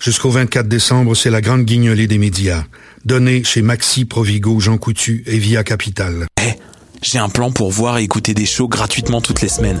Jusqu'au 24 décembre, c'est la grande guignolée des médias. Donnée chez Maxi, Provigo, Jean Coutu et Via Capital. Eh, j'ai un plan pour voir et écouter des shows gratuitement toutes les semaines.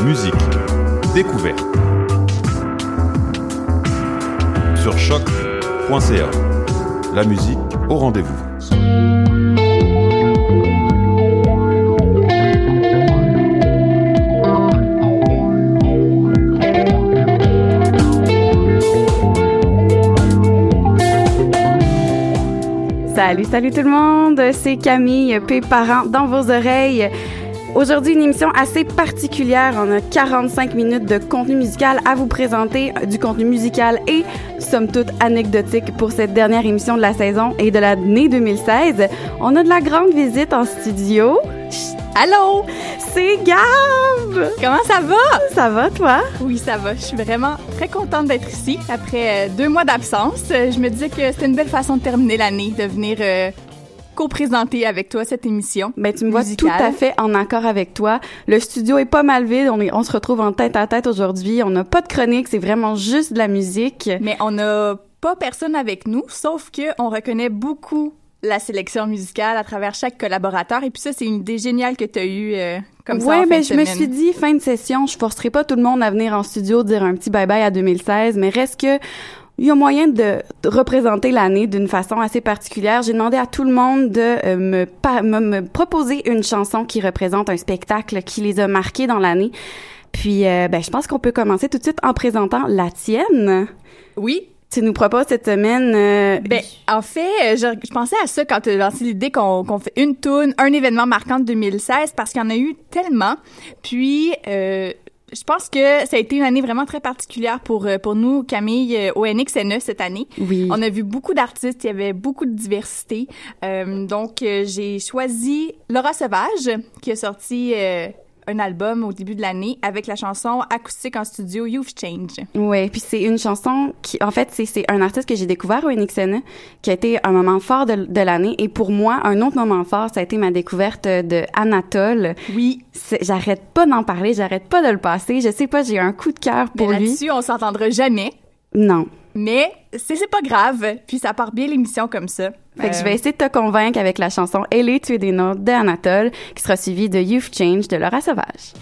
musique, découverte. Sur choc.ca. La musique au rendez-vous. Salut, salut tout le monde, c'est Camille P. Parent dans vos oreilles. Aujourd'hui, une émission assez particulière. On a 45 minutes de contenu musical à vous présenter, du contenu musical et, somme toute, anecdotique pour cette dernière émission de la saison et de l'année 2016. On a de la grande visite en studio. Chut, Allô, c'est Gab! Comment ça va? Ça va, toi? Oui, ça va. Je suis vraiment très contente d'être ici après euh, deux mois d'absence. Euh, Je me disais que c'était une belle façon de terminer l'année, de venir euh, co-présenter avec toi cette émission. Ben, tu me vois tout à fait en accord avec toi. Le studio est pas mal vide. On, est, on se retrouve en tête à tête aujourd'hui. On n'a pas de chronique. C'est vraiment juste de la musique. Mais on n'a pas personne avec nous, sauf que on reconnaît beaucoup la sélection musicale à travers chaque collaborateur. Et puis ça, c'est une idée géniale que tu as eue euh, comme ça Ouais, fin ben je me suis dit fin de session, je forcerai pas tout le monde à venir en studio dire un petit bye bye à 2016, mais reste que il y a moyen de, de représenter l'année d'une façon assez particulière. J'ai demandé à tout le monde de euh, me, pa- me, me proposer une chanson qui représente un spectacle qui les a marqués dans l'année. Puis, euh, ben, je pense qu'on peut commencer tout de suite en présentant la tienne. Oui. Tu nous proposes cette semaine. euh, Ben, en fait, euh, je, je pensais à ça quand tu as lancé l'idée qu'on fait une tune, un événement marquant de 2016, parce qu'il y en a eu tellement. Puis, euh, je pense que ça a été une année vraiment très particulière pour, euh, pour nous, Camille, euh, au NXNE cette année. oui. On a vu beaucoup d'artistes, il y avait beaucoup de diversité. Euh, donc, euh, j'ai choisi Laura Sauvage, qui a sorti euh, un album au début de l'année avec la chanson acoustique en studio You've Changed. Ouais, puis c'est une chanson qui, en fait, c'est un artiste que j'ai découvert au NXN, qui a été un moment fort de, de l'année. Et pour moi, un autre moment fort, ça a été ma découverte de Anatole. Oui, J'arrête pas d'en parler, j'arrête pas de le passer. Je sais pas, j'ai un coup de cœur mais pour lui. là-dessus, on s'entendra jamais. Non. Mais c'est pas grave, puis ça part bien l'émission comme ça. Fait que Euh, je vais essayer de te convaincre avec la chanson Elle est tuée des notes de Anatole, qui sera suivie de You've Changed de Laura Sauvage.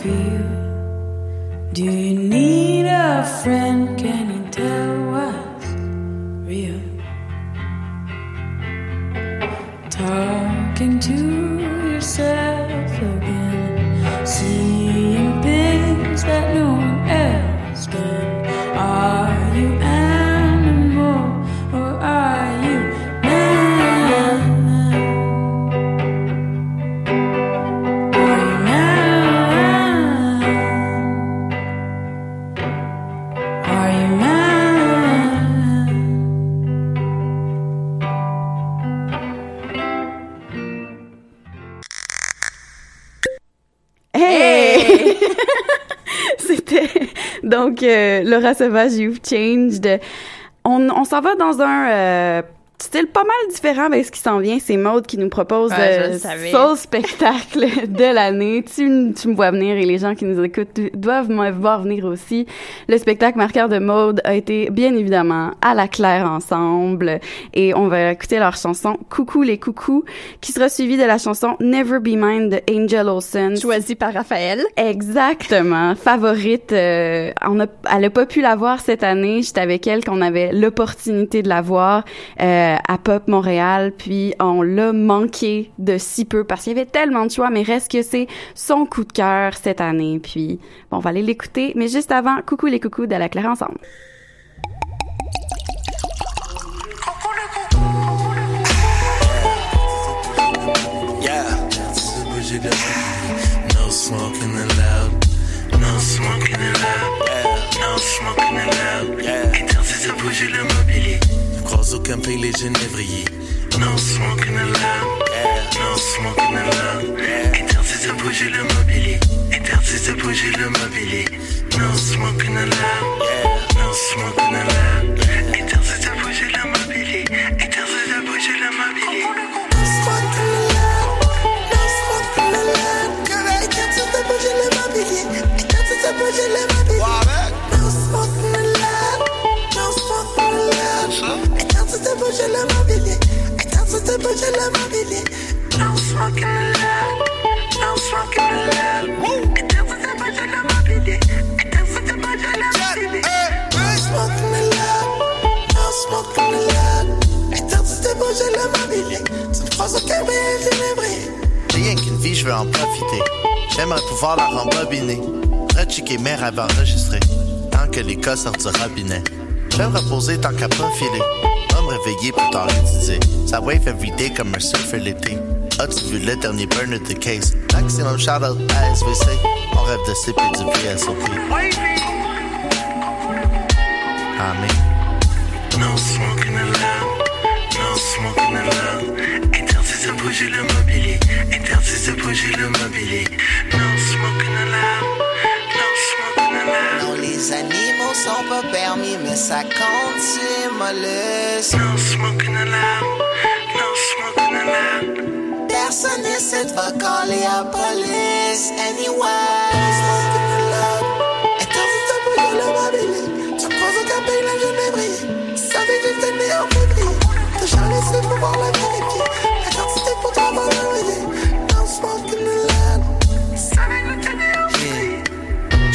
Feel? Do you need a friend? Can you tell Laura Sauvage, You've Changed. On, on s'en va dans un euh, style pas mal différent avec ce qui s'en vient. C'est Maude qui nous propose Ouais, le son spectacle de l'année. Tu, me vois venir et les gens qui nous écoutent do- doivent me voir venir aussi. Le spectacle marqueur de Maude a été bien évidemment à la claire ensemble et on va écouter leur chanson Coucou les coucous qui sera suivie de la chanson Never Be Mine de Angel Olsen. Choisi par Raphaël. Exactement, favorite. euh, on a, elle a pas pu la voir cette année. J'étais avec elle qu'on avait l'opportunité de la voir euh, à Pop Montréal, puis on l'a manqué de si peu parce qu'il y avait tellement de choix. Mais reste que c'est son coup de cœur cette année. Puis bon, on va aller l'écouter. Mais juste avant, coucou les coucous de la Claire ensemble. Yeah. No smoking allowed. No smoking allowed. Yeah. No smoking allowed. Yeah. Interdit de bouger le mobilier. Aucun les genévriers. No smoking allowed. No smoking allowed. Interdit de bouger le mobilier. Interdit de bouger le mobilier. No smoking allowed. No smoking allowed. Interdit rien qu'une vie, je veux en profiter. J'aimerais pouvoir la rembobiner. Rechecker mes rêves enregistrés. Tant que les cas sortent du robinet. J'aime reposer tant qu'à pas Pas me réveiller plus tard. Ça wave everyday comme un surfer l'été. As-tu vu le dernier burn the case? Maximum shout out à SVC. On rêve de CP du VSOP. Amen. No smoking allowed, no smoking allowed. Interdit de bouger le mobilier, interdit de bouger le mobilier. No smoking allowed, no smoking allowed. Non, les sont pas permis, mais ça compte sur mollusque. No smoking allowed, no smoking allowed. Personne ici va caller à police anyway.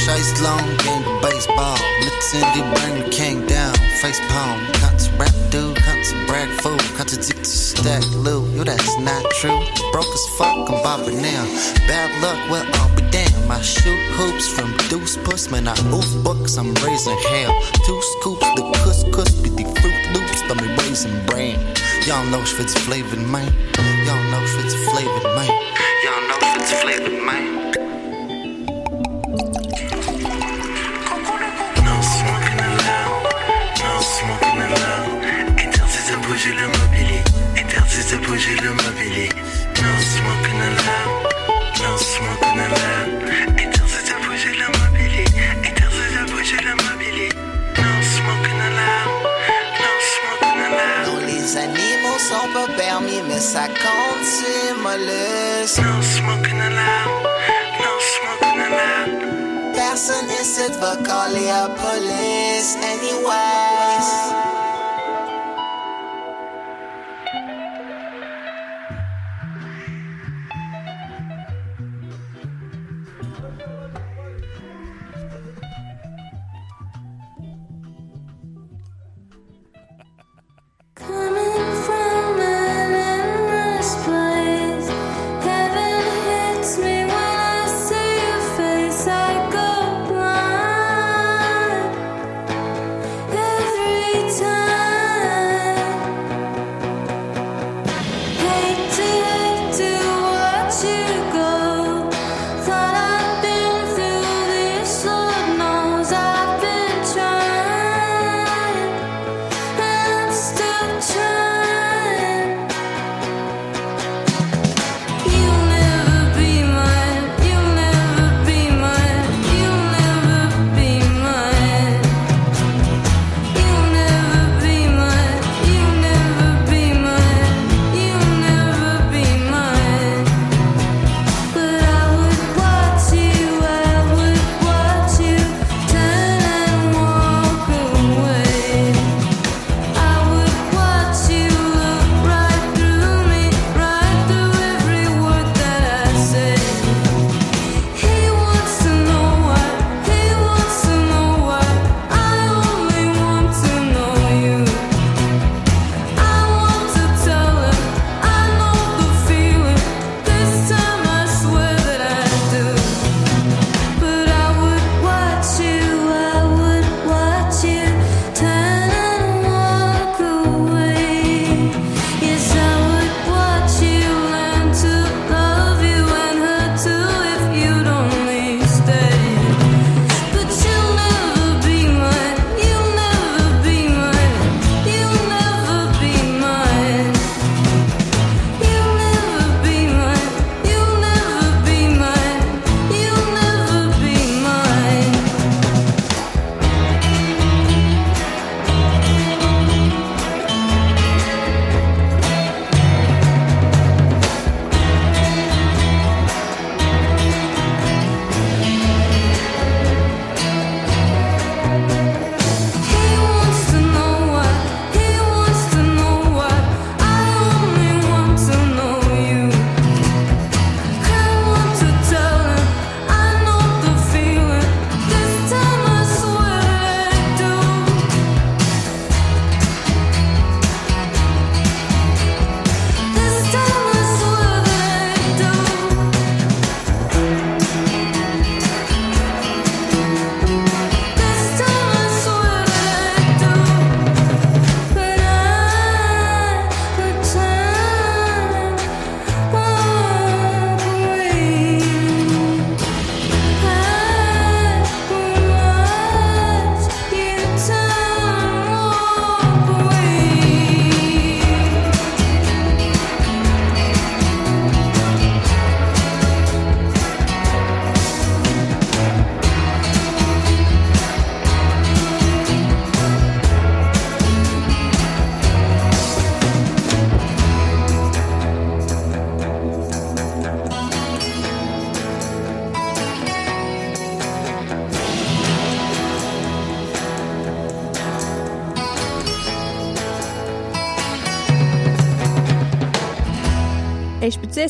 Chase long, game baseball. Let's Indy bring the king down. Face palm. Cut to rap dude, cut to brag fool. Cut to dick to stack loot. You that's not true. Broke as fuck, I'm bobbing now. Bad luck, well, I'll be damned. I shoot hoops from deuce puss. Man, I oof books, I'm raising hell. Two scoops, the cuss cuss, be the fruit loops. Let me raising brand. Y'all know shit's flavored, man. Y'all know shit's flavored, man. Y'all know shit's flavored, man. Bouger le mobilier, interdit de bouger le mobilier. No smoking allowed, no smoking allowed. Interdit de bouger le mobilier, interdit de bouger le mobilier. No smoking allowed, no smoking allowed. Non, les animaux sont pas permis, mais ça compte sur mollusque. No smoking allowed, no smoking allowed. Personne ici va caller à police anyways.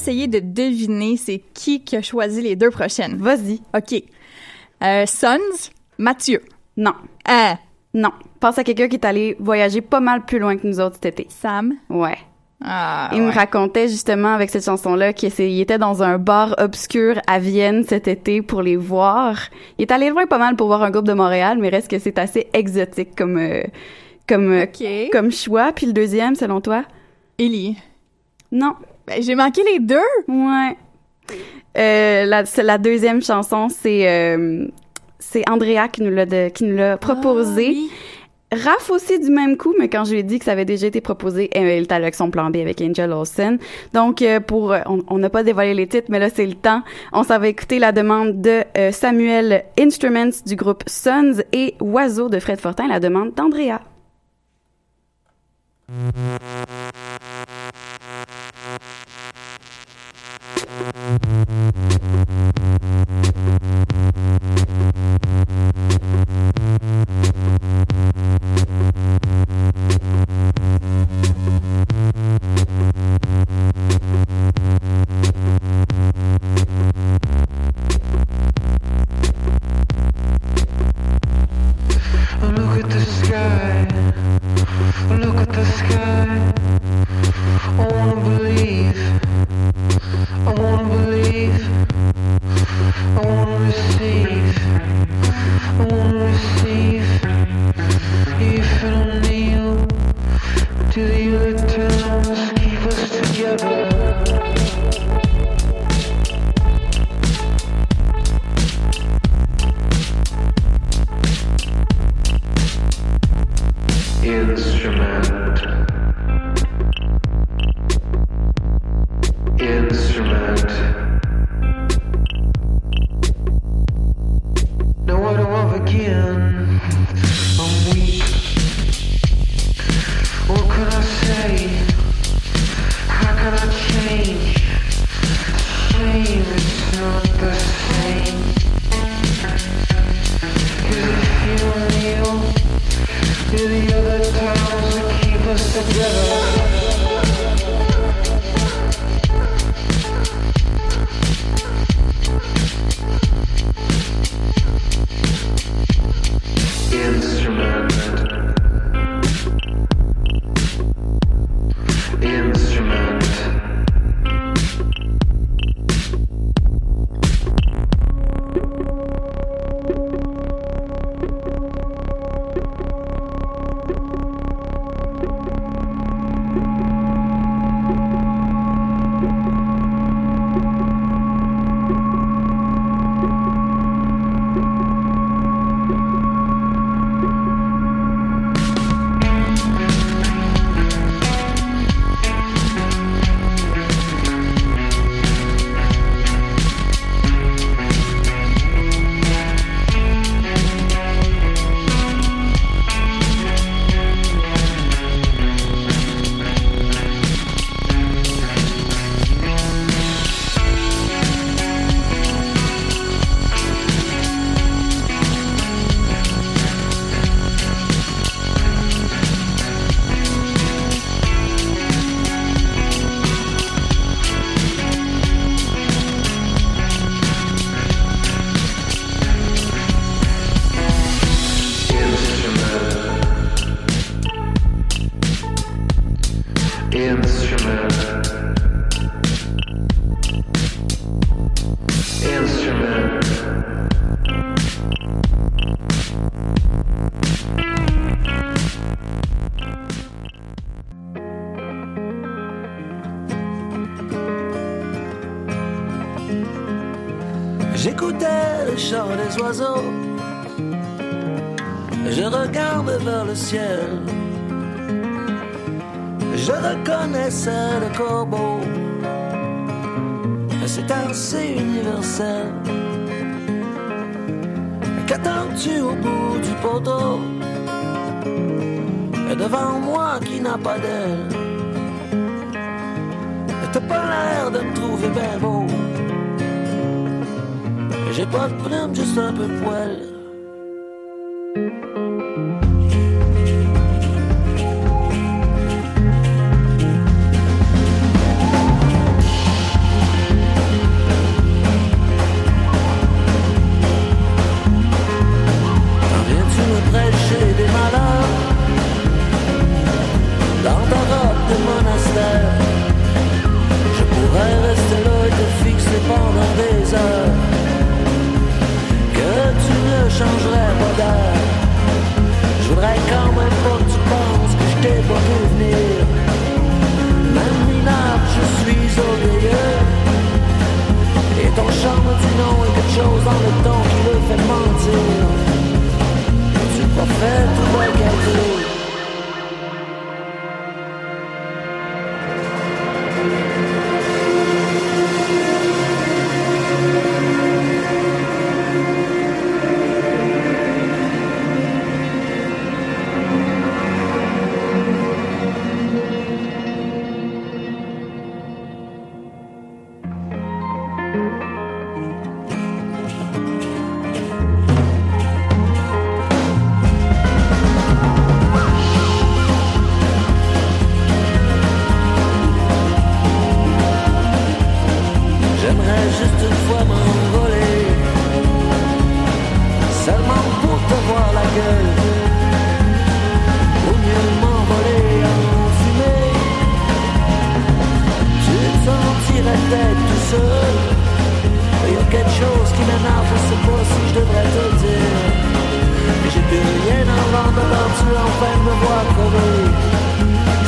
Essayer de deviner c'est qui qui a choisi les deux prochaines? Vas-y. OK. Euh, Sons, Mathieu. Non. Euh, Non. Pense à quelqu'un qui est allé voyager pas mal plus loin que nous autres cet été. Sam. Ouais. Ah, il me racontait justement avec cette chanson-là qu'il était dans un bar obscur à Vienne cet été pour les voir. Il est allé loin pas mal pour voir un groupe de Montréal, mais reste que c'est assez exotique comme euh, comme comme choix. Puis le deuxième, selon toi? Ellie. Non. Ben, j'ai manqué les deux. Ouais. Euh, la, deuxième chanson, c'est euh, c'est Andrea qui nous l'a qui nous l'a proposé. Ah, oui. Raph aussi du même coup, mais quand je lui ai dit que ça avait déjà été proposé, elle était avec son plan B avec Angel Olsen. Donc, euh, pour, on on n'a pas dévoilé les titres, mais là, c'est le temps. On s'en va écouter la demande de euh, Samuel Instruments du groupe Sons et Oiseau de Fred Fortin, la demande d'Andrea. Thank you. Je reconnaissais le corbeau. C'est assez universel. Qu'attends-tu au bout du poteau? Et devant moi qui n'a pas d'aile. T'as pas l'air de me trouver bien beau. J'ai pas de plume, juste un peu de poil.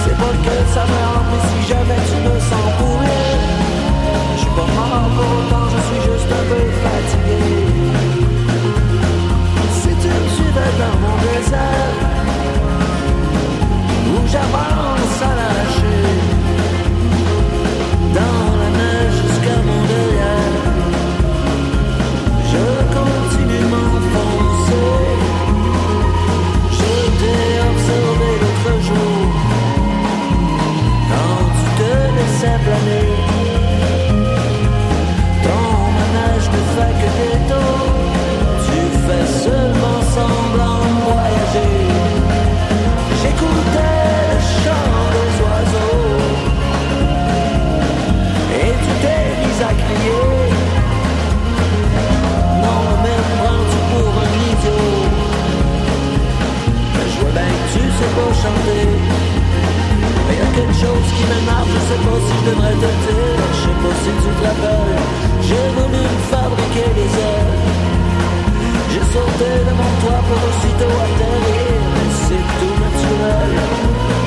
C'est pas que ça me rend, mais si jamais tu me sens pourrir je suis pas mort pour autant, je suis juste un peu fatigué. Si tu me suivais dans mon désert, où j'avance à lâcher, laissais planer. Ton manège ne fait que des tours Tu fais seulement semblant voyager. J'écoutais le chant des oiseaux. Et tu t'es mis à crier. Non mais prends-tu pour un idiot. Mais je vois bien que tu sais pas chanter chose qui m'énerve, je sais pas si je devrais te dire, je sais pas si tu te rappelles. J'ai voulu me fabriquer des ailes. J'ai sauté de mon toit pour aussitôt atterrir, mais c'est tout naturel.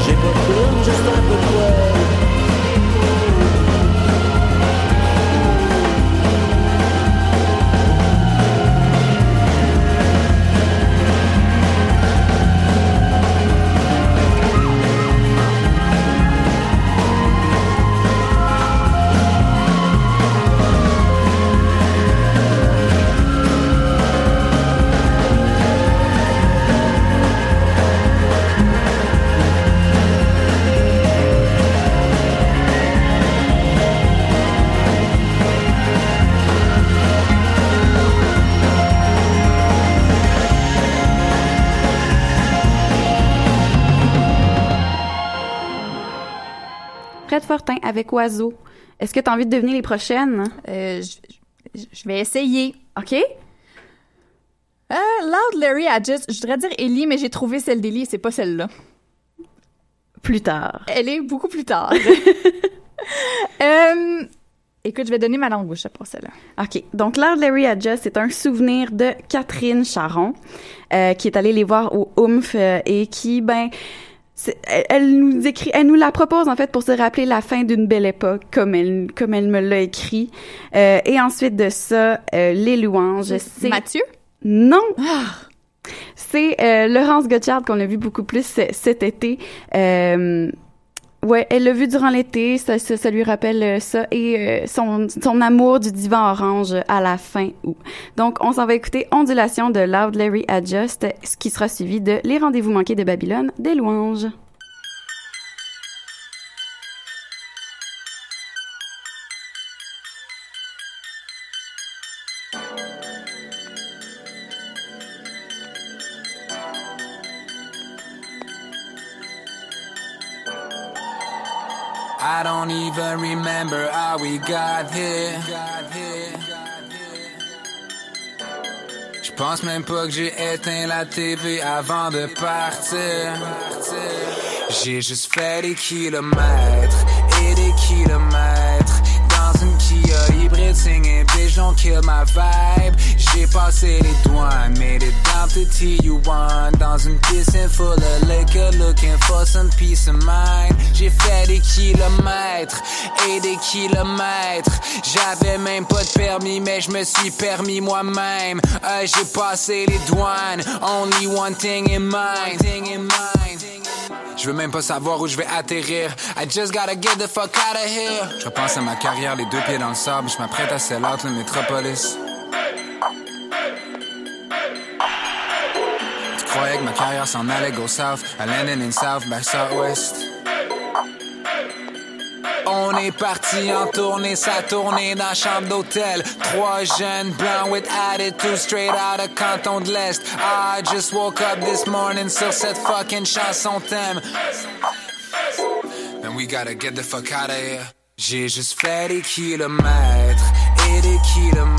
J'ai pas de juste un peu de poil. Avec. Est-ce que tu as envie de devenir les prochaines? Euh, je, je vais essayer. OK? Euh, Loud Larry Adjust, je voudrais dire Ellie, mais j'ai trouvé celle d'Ellie, c'est pas celle-là. Plus tard. Elle est beaucoup plus tard. Euh, écoute, je vais donner ma langue bouche pour celle-là. OK. Donc, Loud Larry Adjust, c'est un souvenir de Catherine Charon, euh, qui est allée les voir au OOMF euh, et qui, ben, elle, elle nous écrit, elle nous la propose en fait pour se rappeler la fin d'une belle époque, comme elle, comme elle me l'a écrit. Euh, et ensuite de ça, euh, les louanges. C'est Mathieu? Non. C'est euh, Laurence Gotchard qu'on a vu beaucoup plus c- cet été. Euh, ouais, elle l'a vu durant l'été, ça, ça, ça lui rappelle euh, ça et euh, son, son amour du divan orange à la fin août. Donc, on s'en va écouter Ondulation de Loud Larry Adjust, ce qui sera suivi de Les rendez-vous manqués de Babylone des louanges. Don't even remember how we got here. Je pense même pas que j'ai éteint la TV avant de partir. J'ai juste fait des kilomètres et des kilomètres dans une Kia hybride, singing bitch, don't kill my J'ai passé les douanes, made it down to TU1 Dans une piscine full of liquor, looking for some peace of mind J'ai fait des kilomètres et des kilomètres J'avais même pas de permis, mais je me suis permis moi-même Euh, J'ai passé les douanes, only one thing in mind je veux même pas savoir où je vais atterrir. I just gotta get the fuck out of here. Je repense à ma carrière, les deux pieds dans le sable. Je m'apprête à sell out le métropolis. Croyais ma carrière s'en go south. Landed in south by southwest. On est parti en tournée, ça tournée dans la chambre d'hôtel. Trois jeunes blancs with attitude straight out of canton de l'Est. I just woke up this morning sur cette fucking chanson thème. And we gotta get the fuck out of here. J'ai juste fait des kilomètres et des kilomètres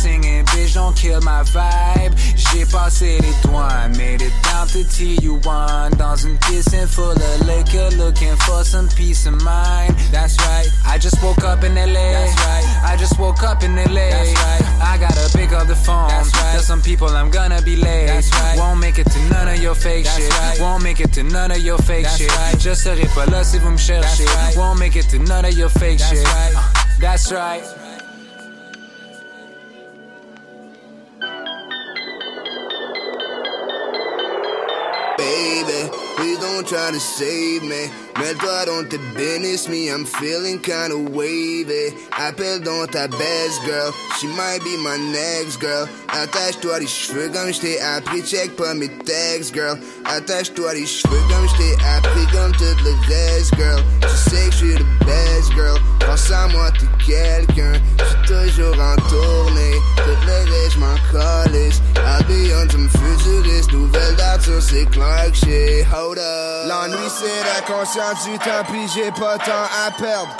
singing bitch don't kill my vibe. J'ai passé les douanes, made it down to TU1 dans une piscine full of liquor, looking for some peace of mind. That's right. I just woke up in LA. That's right. I just woke up in LA. That's right. I gotta pick up the phone. That's right. Tell some people I'm gonna be late. That's right. Won't make it to none of your fake That's shit. right. Won't make it to none of your fake That's shit. right. Je serai pas là si vous me cherchez. Right. Won't make it to none of your fake That's shit. right. Uh, that's right. Baby, please don't try to save me. Mets-toi dans tes business, me, I'm feeling kinda wavy. Appelle donc ta best girl, she might be my next girl. Attache-toi les cheveux comme je t'ai appris, check pas mes textes, girl. Attache-toi les cheveux comme je t'ai appris, comme tout le reste, girl. Tu sais que je suis the best girl, pense à moi, t'es quelqu'un. J'suis toujours en tournée, tout le reste, j'm'en calisse. I'll be on some futuriste, nouvelle date sur c'est Clark shit. L'ennui c'est la conscience du temps, puis j'ai pas temps à perdre.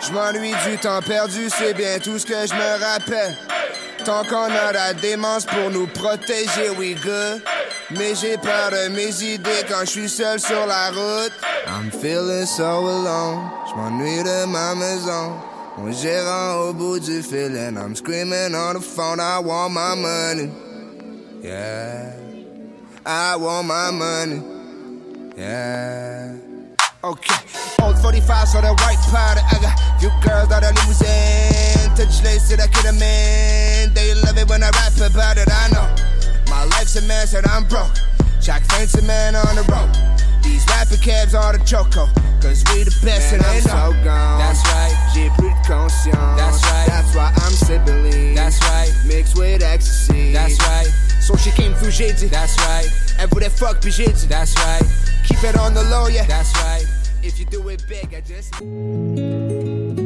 Je m'ennuie du temps perdu, c'est bien tout ce que je me rappelle. Tant qu'on a la démence pour nous protéger, we good. Mais j'ai peur de mes idées quand je suis seul sur la route. I'm feeling so alone, je m'ennuie de ma maison. Mon gérant au bout du fil I'm screaming on the phone, I want my money. Yeah, I want my money. Yeah. Okay, old 45 sur the white powder. I got few girls out of limousine. Touch lace that I could have man. They love it when I rap about it. I know my life's a mess and I'm broke. Jack fancy man on the road. These rapper cabs are the choco. Cause we the best Man, and I'm so gone. That's right. J'ai plus de conscience. That's right. That's why I'm sipping That's right. Mixed with ecstasy. That's right. So she came through j'ai dit. That's right. Elle voulait fuck be j'ai dit. That's right. Keep it on the low, yeah. That's right. If you do it big, I just.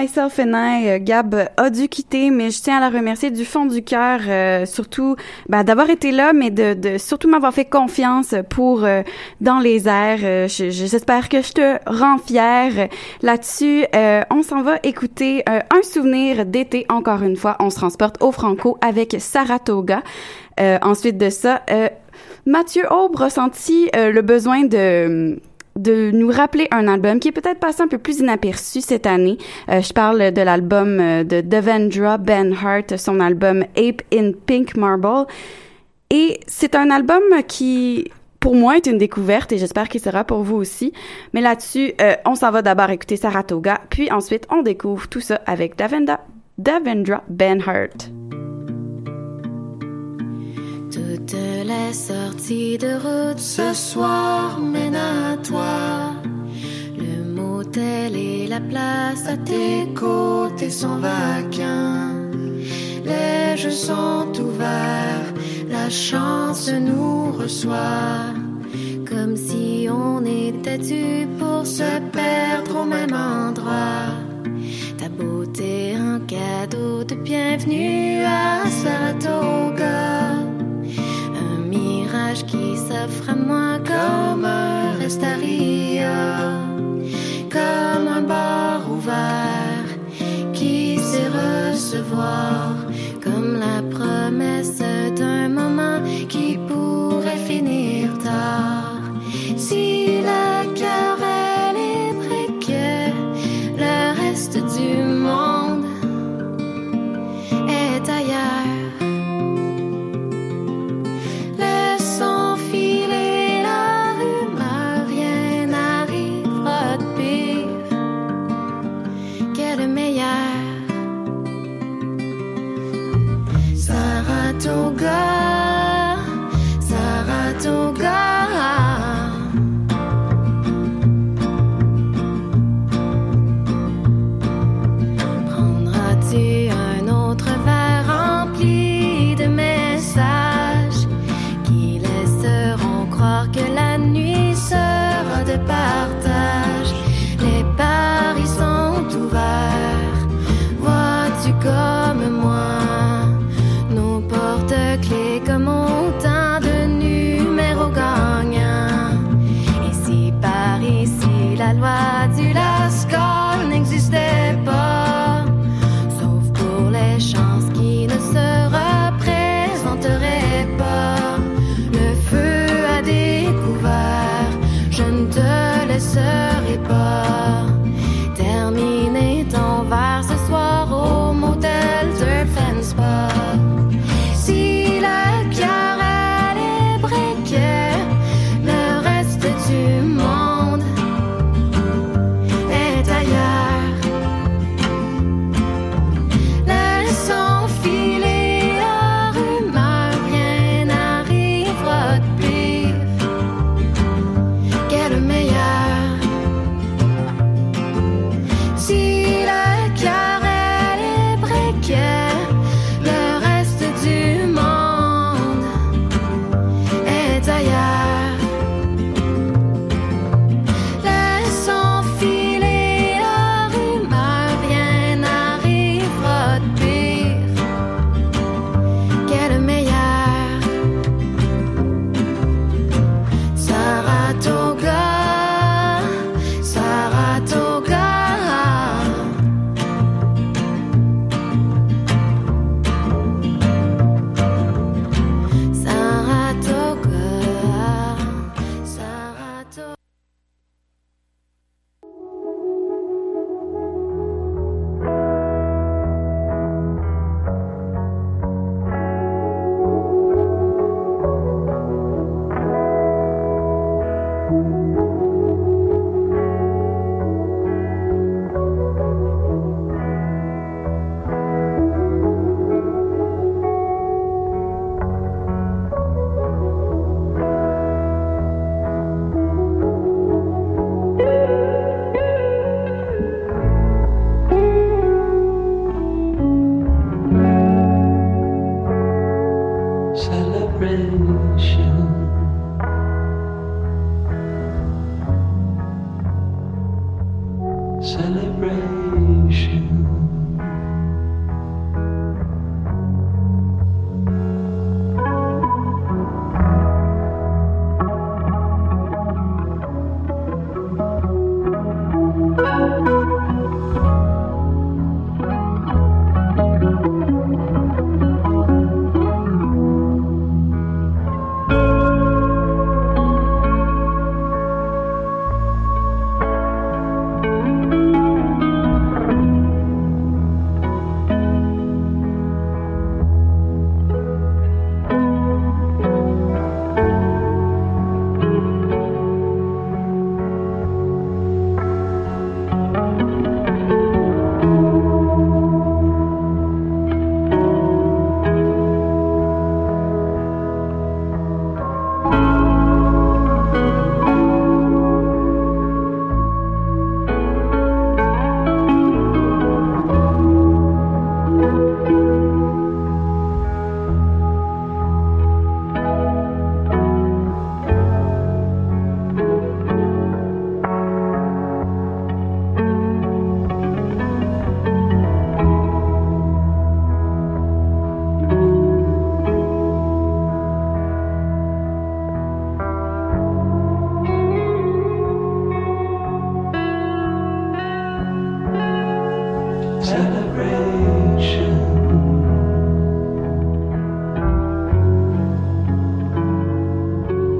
Myself and I. Euh, Gab a dû quitter, mais je tiens à la remercier du fond du cœur, euh, surtout ben, d'avoir été là, mais de, de surtout m'avoir fait confiance pour euh, dans les airs. J'espère que je te rends fière là-dessus. on s'en va écouter un souvenir d'été encore une fois. On se transporte au Franco avec Saratoga. ensuite de ça, Mathieu Aube ressentit le besoin de de nous rappeler un album qui est peut-être passé un peu plus inaperçu cette année. Euh, je parle de l'album euh, de Devendra Ben Hart, son album Ape in Pink Marble. Et c'est un album qui, pour moi, est une découverte et j'espère qu'il sera pour vous aussi. Mais là-dessus, euh, on s'en va d'abord écouter Saratoga, puis ensuite on découvre tout ça avec Devendra, Devendra Ben Hart. Toutes les sorties de route ce soir mènent à toi. Le motel et la place à tes côtés sont vacants. Les jeux sont ouverts, la chance nous reçoit. Comme si on était dû pour se perdre au même endroit. Ta beauté, un cadeau de bienvenue à Saratoga qui s'offre à moi comme un restaria, comme un bar ouvert qui sait recevoir,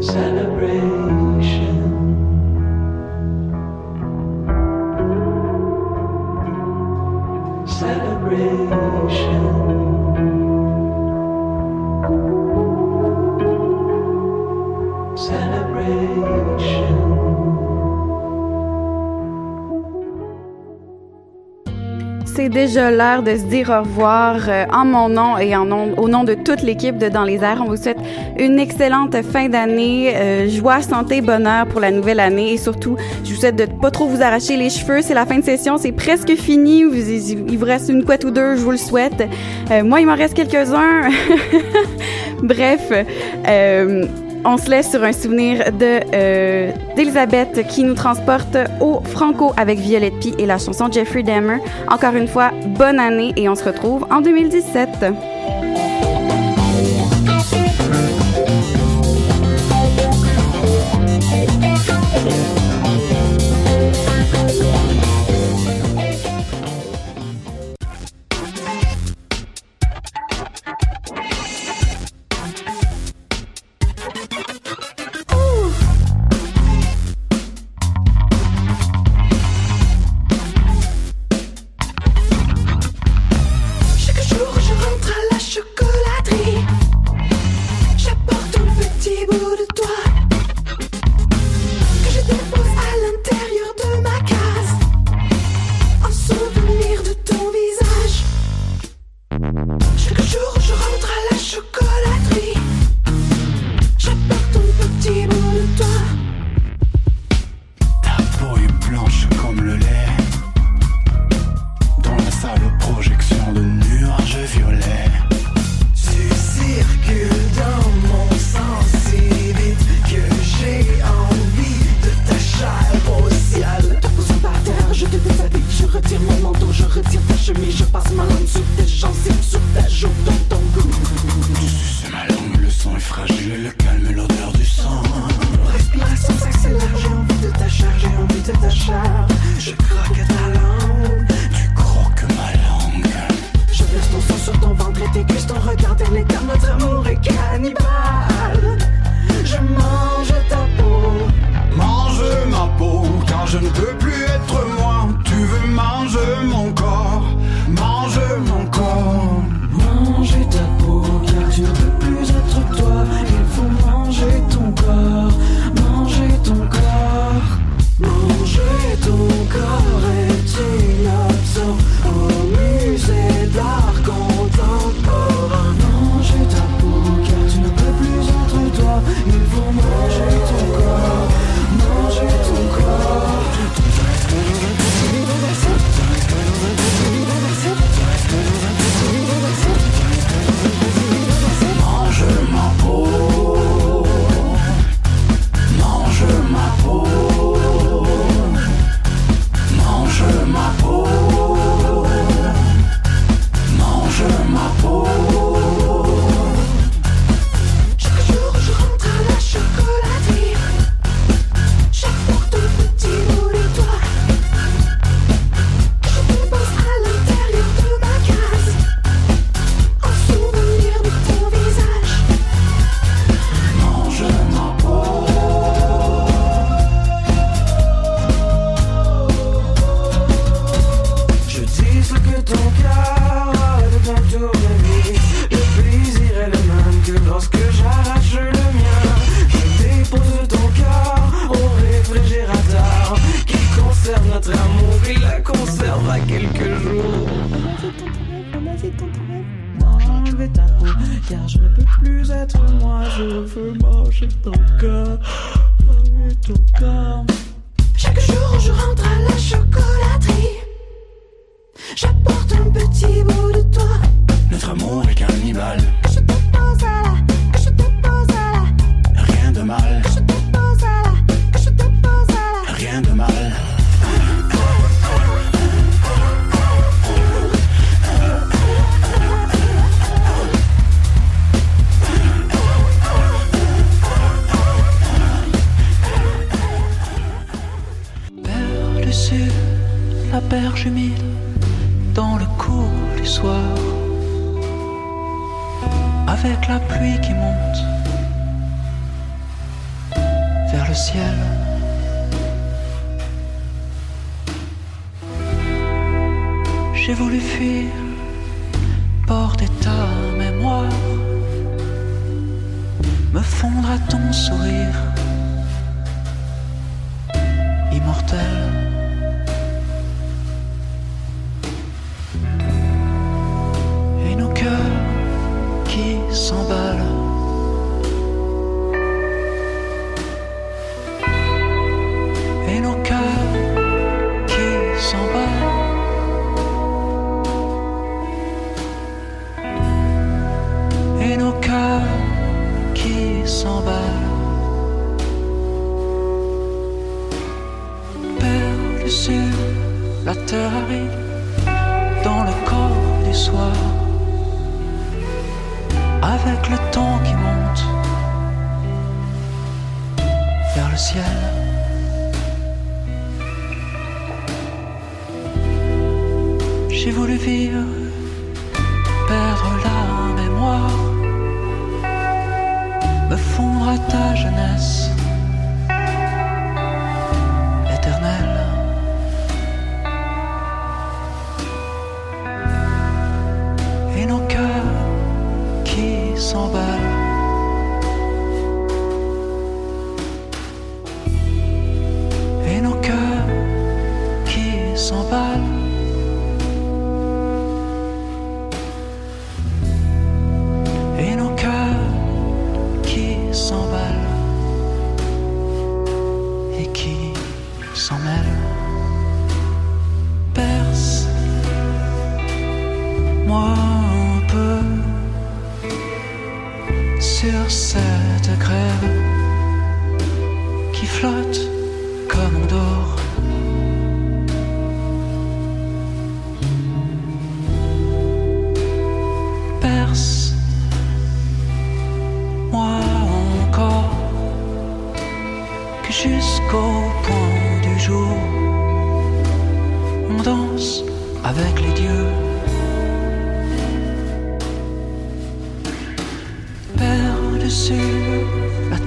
C'est déjà l'heure de se dire au revoir euh, en mon nom et en nom, au nom de toute l'équipe de Dans les airs? On vous souhaite une excellente fin d'année, euh, joie, santé, bonheur pour la nouvelle année et surtout, je vous souhaite de pas trop vous arracher les cheveux. C'est la fin de session, c'est presque fini. Il vous reste une couette ou deux, je vous le souhaite. Euh, moi, il m'en reste quelques-uns. Bref. Euh, on se laisse sur un souvenir de euh, d'Elisabeth qui nous transporte au Franco avec Violette Pie et la chanson Jeffrey Dahmer. Encore une fois, bonne année et on se retrouve en 2017.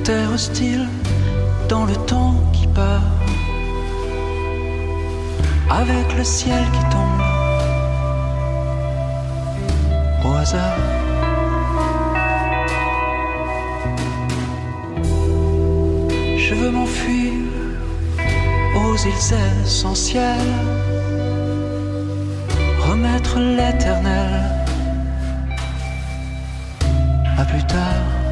terre hostile dans le temps qui part, avec le ciel qui tombe au hasard. Je veux m'enfuir aux îles essentielles, remettre l'éternel à plus tard.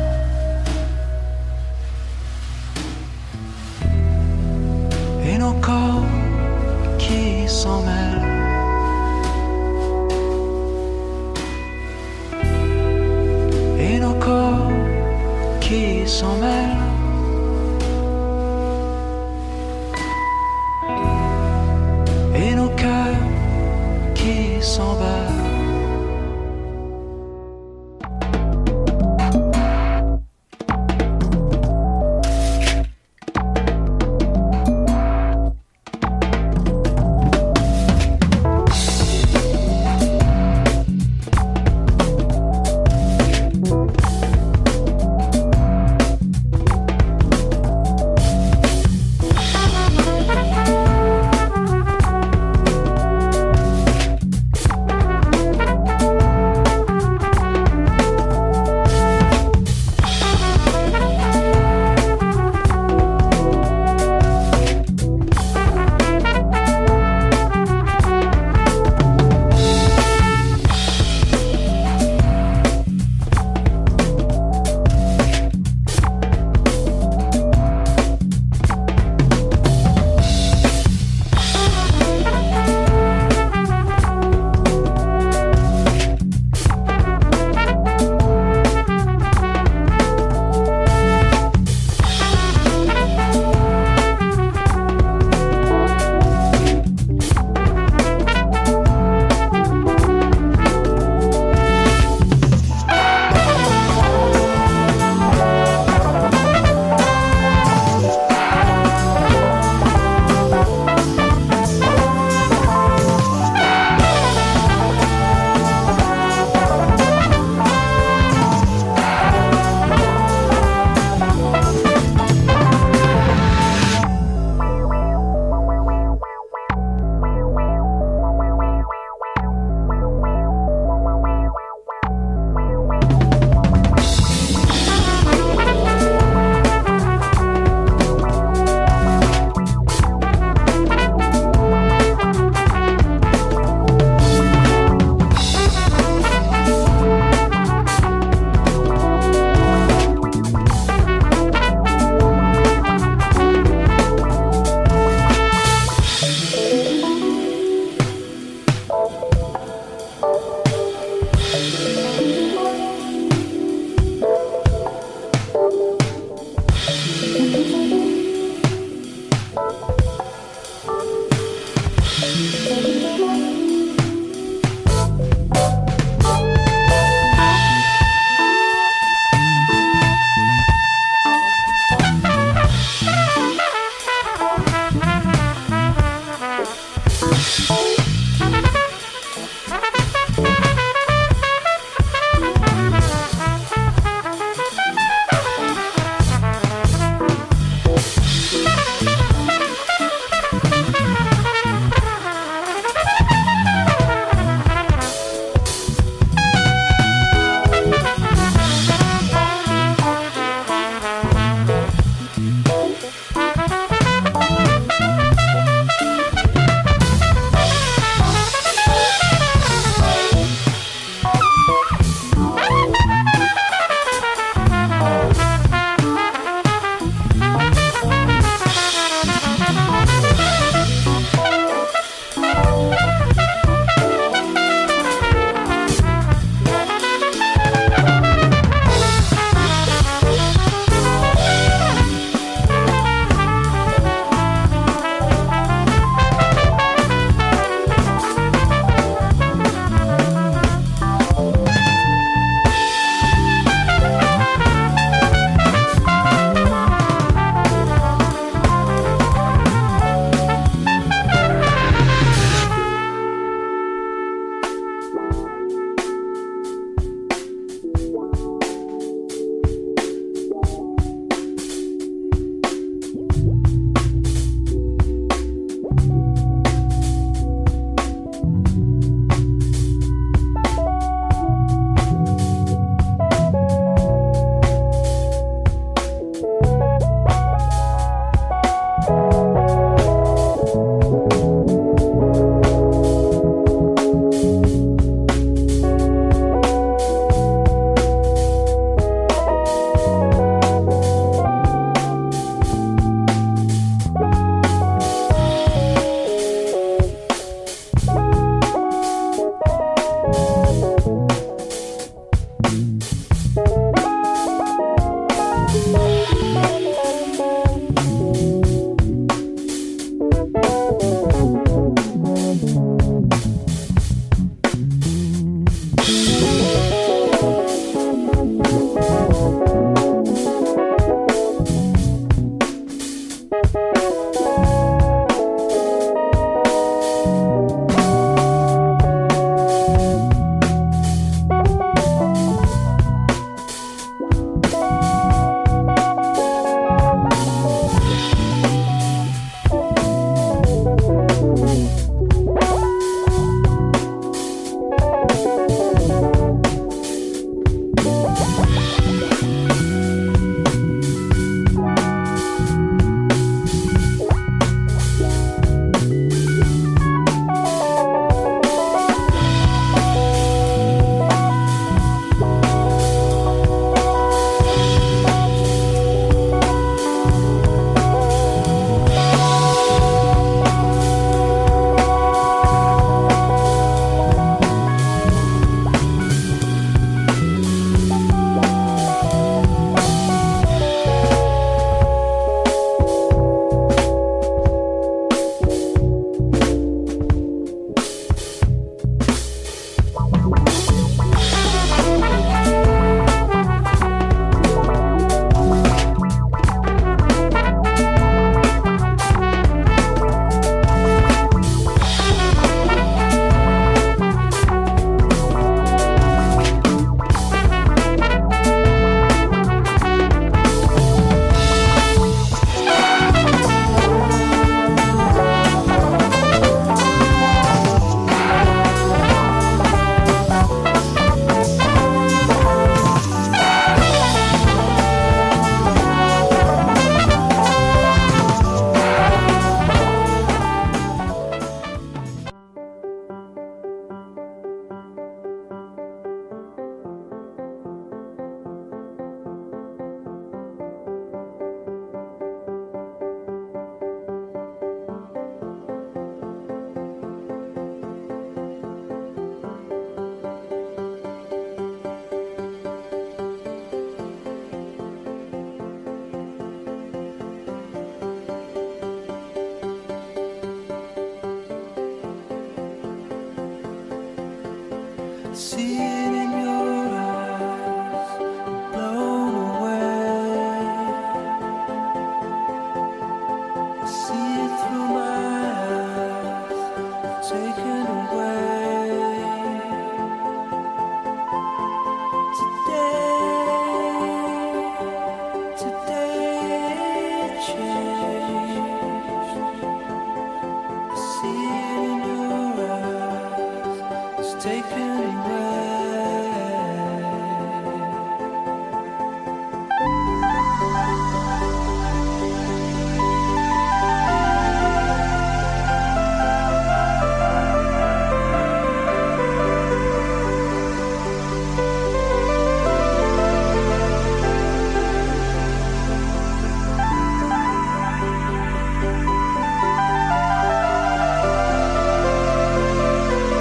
mon corps qui s'en mêle. Et nos corps qui s'en mêlent.